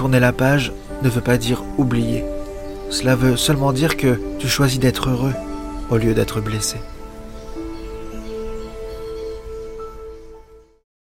tourner la page ne veut pas dire oublier. Cela veut seulement dire que tu choisis d'être heureux au lieu d'être blessé.